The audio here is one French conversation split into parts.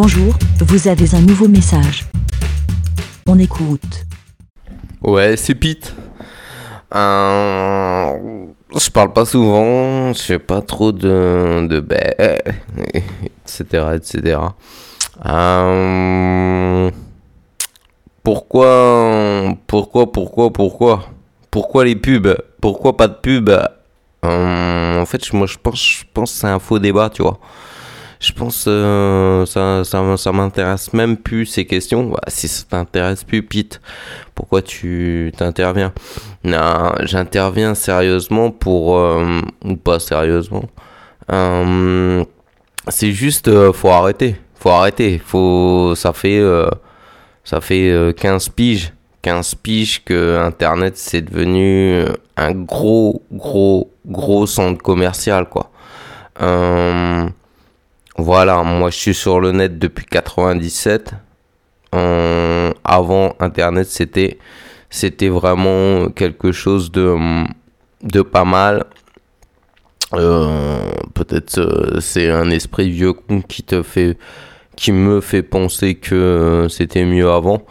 Bonjour, vous avez un nouveau message. On écoute. Ouais, c'est Pete. Euh, je parle pas souvent, je fais pas trop de, de etc., etc. Euh, pourquoi, pourquoi, pourquoi, pourquoi, pourquoi les pubs? Pourquoi pas de pubs? Euh, En fait, moi, je pense, je pense que c'est un faux débat, tu vois je pense euh, ça, ça, m'intéresse même plus ces questions. Bah, si ça t'intéresse plus, Pete, pourquoi tu t'interviens? Non, j'interviens sérieusement pour euh, ou pas sérieusement. Euh, c'est juste, euh, faut arrêter, faut arrêter. Faut, ça fait, ça fait 15 piges. 15 piges que Internet c'est devenu un gros, gros, gros centre commercial, quoi. Voilà, moi je suis sur le net depuis 97. avant Internet, c'était vraiment quelque chose de pas mal. Euh, peut-être euh, c'est un esprit vieux qui te fait qui me fait penser que c'était mieux avant.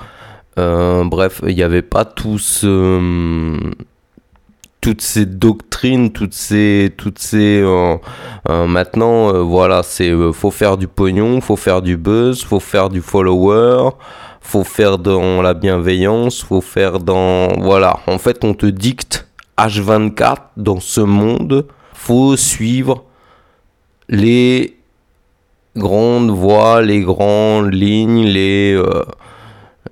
Euh, bref, il n'y avait pas tout ce toutes ces doctrines, toutes ces, toutes ces, euh, euh, maintenant, euh, voilà, c'est, faut faire du pognon, faut faire du buzz, faut faire du follower, faut faire dans la bienveillance, faut faire dans, voilà, en fait, on te dicte H24 dans ce monde, faut suivre les grandes voies, les grandes lignes, les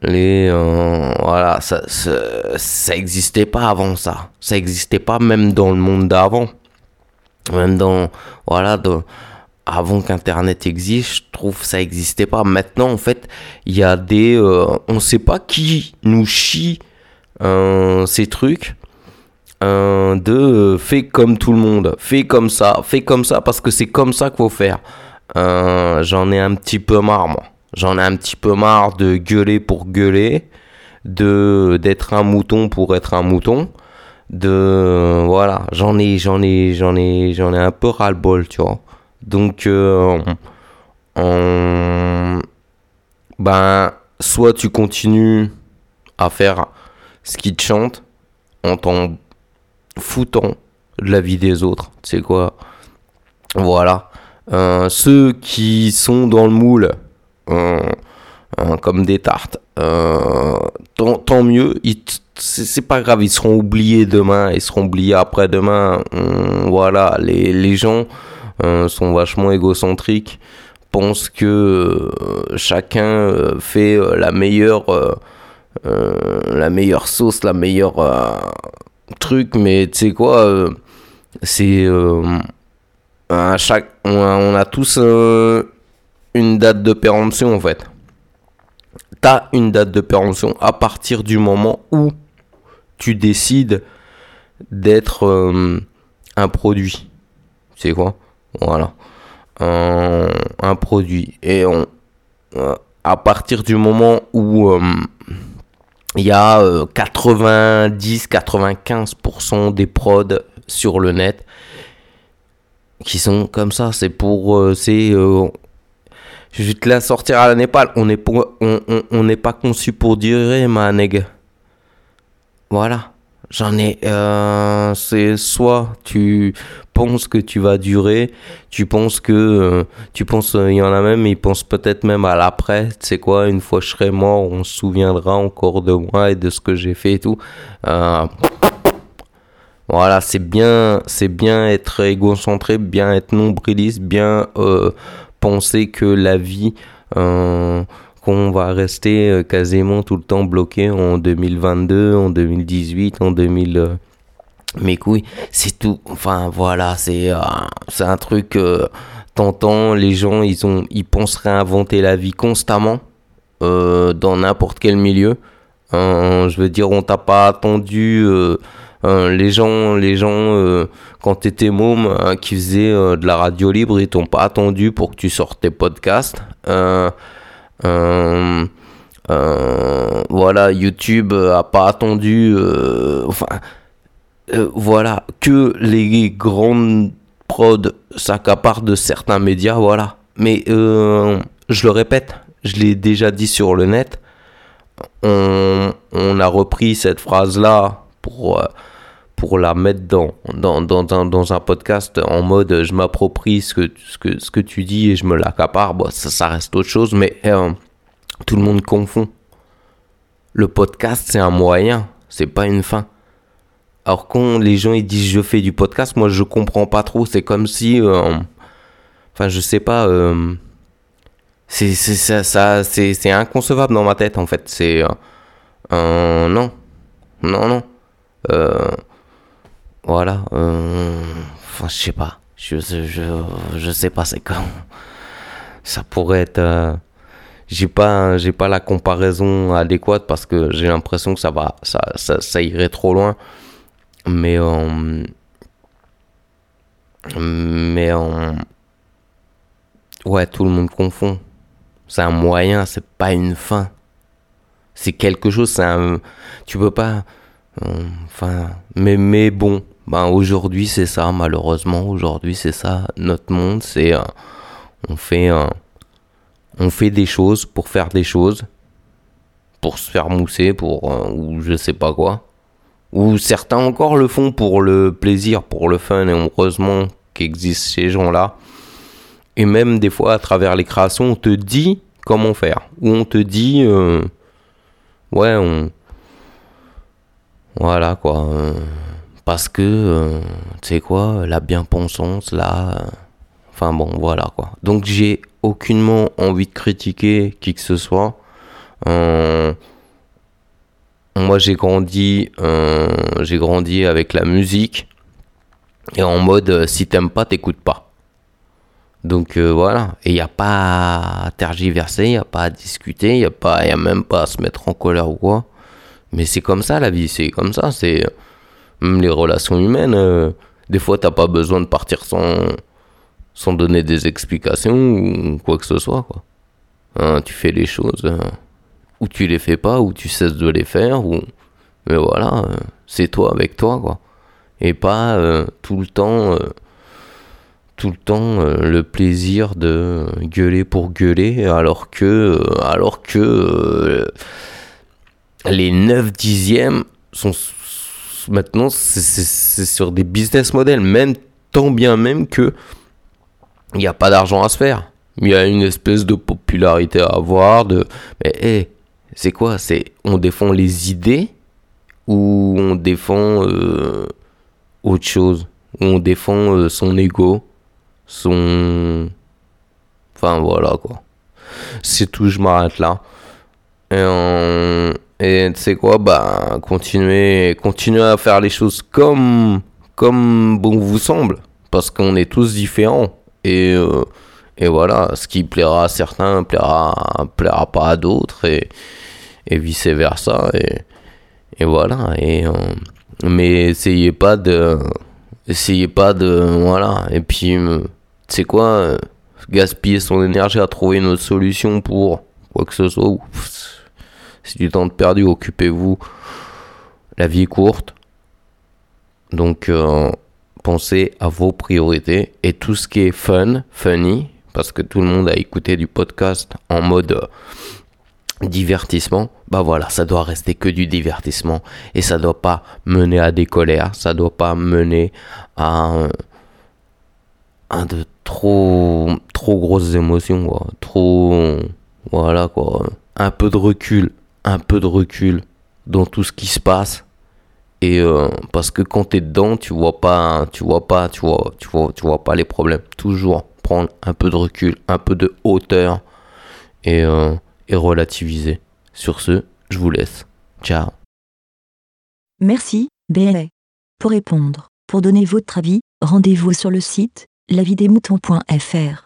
les euh, voilà ça, ça existait pas avant ça. Ça existait pas même dans le monde d'avant. Même dans voilà avant qu'internet existe je trouve ça existait pas. Maintenant en fait il y a des euh, on sait pas qui nous chie euh, ces trucs de fait comme tout le monde fait comme ça fait comme ça parce que c'est comme ça qu'il faut faire. J'en ai un petit peu marre moi J'en ai un petit peu marre de gueuler pour gueuler, de d'être un mouton pour être un mouton, de voilà, j'en ai j'en ai j'en ai j'en ai un peu ras le bol, tu vois. Donc euh, ben soit tu continues à faire ce qui te chante en t'en foutant de la vie des autres, sais quoi. Voilà. Euh, ceux qui sont dans le moule, comme des tartes. Euh, tant, mieux, c'est pas grave, ils seront oubliés demain, ils seront oubliés après-demain. Hum, voilà, les, les gens euh, sont vachement égocentriques, pensent que euh, chacun fait la meilleure, la meilleure sauce, la meilleure truc, mais tu sais quoi, c'est à chaque, on a tous une date de péremption en fait. T'as une date de péremption à partir du moment où tu décides d'être euh, un produit. C'est quoi? Voilà. Un, produit. Et on, euh, à partir du moment où euh, il y a 90-95% des prods sur le net qui sont comme ça, c'est pour c'est je vais te la sortir à la Népal. On n'est pas conçu pour durer, ma nègre. Voilà. J'en ai. Euh, c'est soit tu penses que tu vas durer, tu penses que. Euh, tu penses. Euh, il y en a même, ils pensent peut-être même à l'après. Tu sais quoi, une fois je serai mort, on se souviendra encore de moi et de ce que j'ai fait et tout. voilà, c'est bien, c'est bien être égocentré, bien être nombriliste, bien penser que la vie, euh, qu'on va rester euh, quasiment tout le temps bloqué en 2022, en 2018, en 2000. Euh, mais couilles, c'est tout. Enfin voilà, c'est c'est un truc. T'entends, les gens, ils ont, ils pensent réinventer la vie constamment dans n'importe quel milieu. je veux dire, on t'a pas attendu euh, les gens, les gens euh, quand t'étais môme, hein, qui faisaient euh, de la radio libre, ils t'ont pas attendu pour que tu sortes tes podcasts. voilà, YouTube a pas attendu. enfin, voilà, que les grandes prods s'accaparent de certains médias, voilà. Mais je le répète, je l'ai déjà dit sur le net, on, a repris cette phrase-là pour, pour la mettre dans, dans, dans, un, dans un podcast en mode je m'approprie ce que, ce, que, ce que tu dis et je me l'accapare, bon, ça, ça reste autre chose, mais euh, tout le monde confond. Le podcast, c'est un moyen, c'est pas une fin. Alors quand les gens ils disent je fais du podcast, moi je comprends pas trop. C'est comme si, euh, enfin je sais pas, euh, c'est ça, c'est inconcevable dans ma tête en fait. C'est euh, non, non non. Voilà. Enfin je sais pas. Je, je, sais pas c'est quand. Ça pourrait être j'ai pas j'ai pas la comparaison adéquate parce que j'ai l'impression que ça va ça, irait trop loin mais en mais en ouais tout le monde confond c'est un moyen c'est pas une fin c'est quelque chose c'est un tu peux pas enfin mais mais bon ben aujourd'hui c'est ça malheureusement aujourd'hui c'est ça notre monde c'est euh, on fait un on fait des choses pour faire des choses, pour se faire mousser, pour euh, ou je sais pas quoi. Ou certains encore le font pour le plaisir, pour le fun, et heureusement qu'existent ces gens-là. Et même des fois, à travers les créations, on te dit comment faire. Ou on te dit, euh, ouais, on. Voilà quoi. Euh, parce que, tu sais quoi, la bien-pensance, là. Enfin bon, voilà quoi. Donc j'ai aucunement envie de critiquer qui que ce soit. Euh, moi, j'ai grandi, euh, j'ai grandi avec la musique et en mode euh, si t'aimes pas, t'écoutes pas. Donc voilà, et il n'y a pas à tergiverser, il n'y a pas à discuter, il n'y a, pas, a même pas à se mettre en colère ou quoi. Mais c'est comme ça la vie, c'est comme ça, c'est même les relations humaines. des fois, t'as pas besoin de partir sans, sans donner des explications ou quoi que ce soit. Quoi. Hein, tu fais les choses, hein, ou tu les fais pas, ou tu cesses de les faire, ou... mais voilà, euh, c'est toi avec toi, quoi. Et pas euh, tout le temps, euh, tout le temps le plaisir de gueuler pour gueuler, alors que, alors que les 9 dixièmes sont maintenant c'est sur des business models, même tant bien même que il n'y a pas d'argent à se faire. Il y a une espèce de popularité à avoir. De... Mais hé, c'est quoi? C'est on défend les idées ou on défend euh, autre chose? On défend euh, son ego Son. Enfin voilà quoi. C'est tout, je m'arrête là. Et, et tu sais quoi Bah, continuez, continuez à faire les choses comme, comme bon vous semble. Parce qu'on est tous différents. Et, euh, et voilà, ce qui plaira à certains plaira, plaira pas à d'autres et, et vice versa. Et, et voilà. Et, euh, mais essayez pas de. Essayez pas de. Voilà. Et puis, euh, tu sais quoi Gaspiller son énergie à trouver une autre solution pour quoi que ce soit. C'est du temps perdu, occupez-vous. La vie est courte. Donc, pensez à vos priorités et tout ce qui est fun, funny, parce que tout le monde a écouté du podcast en mode euh, divertissement, bah voilà, ça doit rester que du divertissement et ça doit pas mener à des colères, ça doit pas mener à un, de trop trop grosses émotions, trop voilà quoi, un peu de recul, un peu de recul dans tout ce qui se passe et euh, parce que quand tu es dedans, tu vois pas, tu vois pas, tu vois, tu vois, tu vois pas les problèmes. Toujours prendre un peu de recul, un peu de hauteur et, euh, relativiser. Sur ce, je vous laisse. Ciao. Merci, BLA. Pour répondre, pour donner votre avis, rendez-vous sur le site lavidemouton.fr.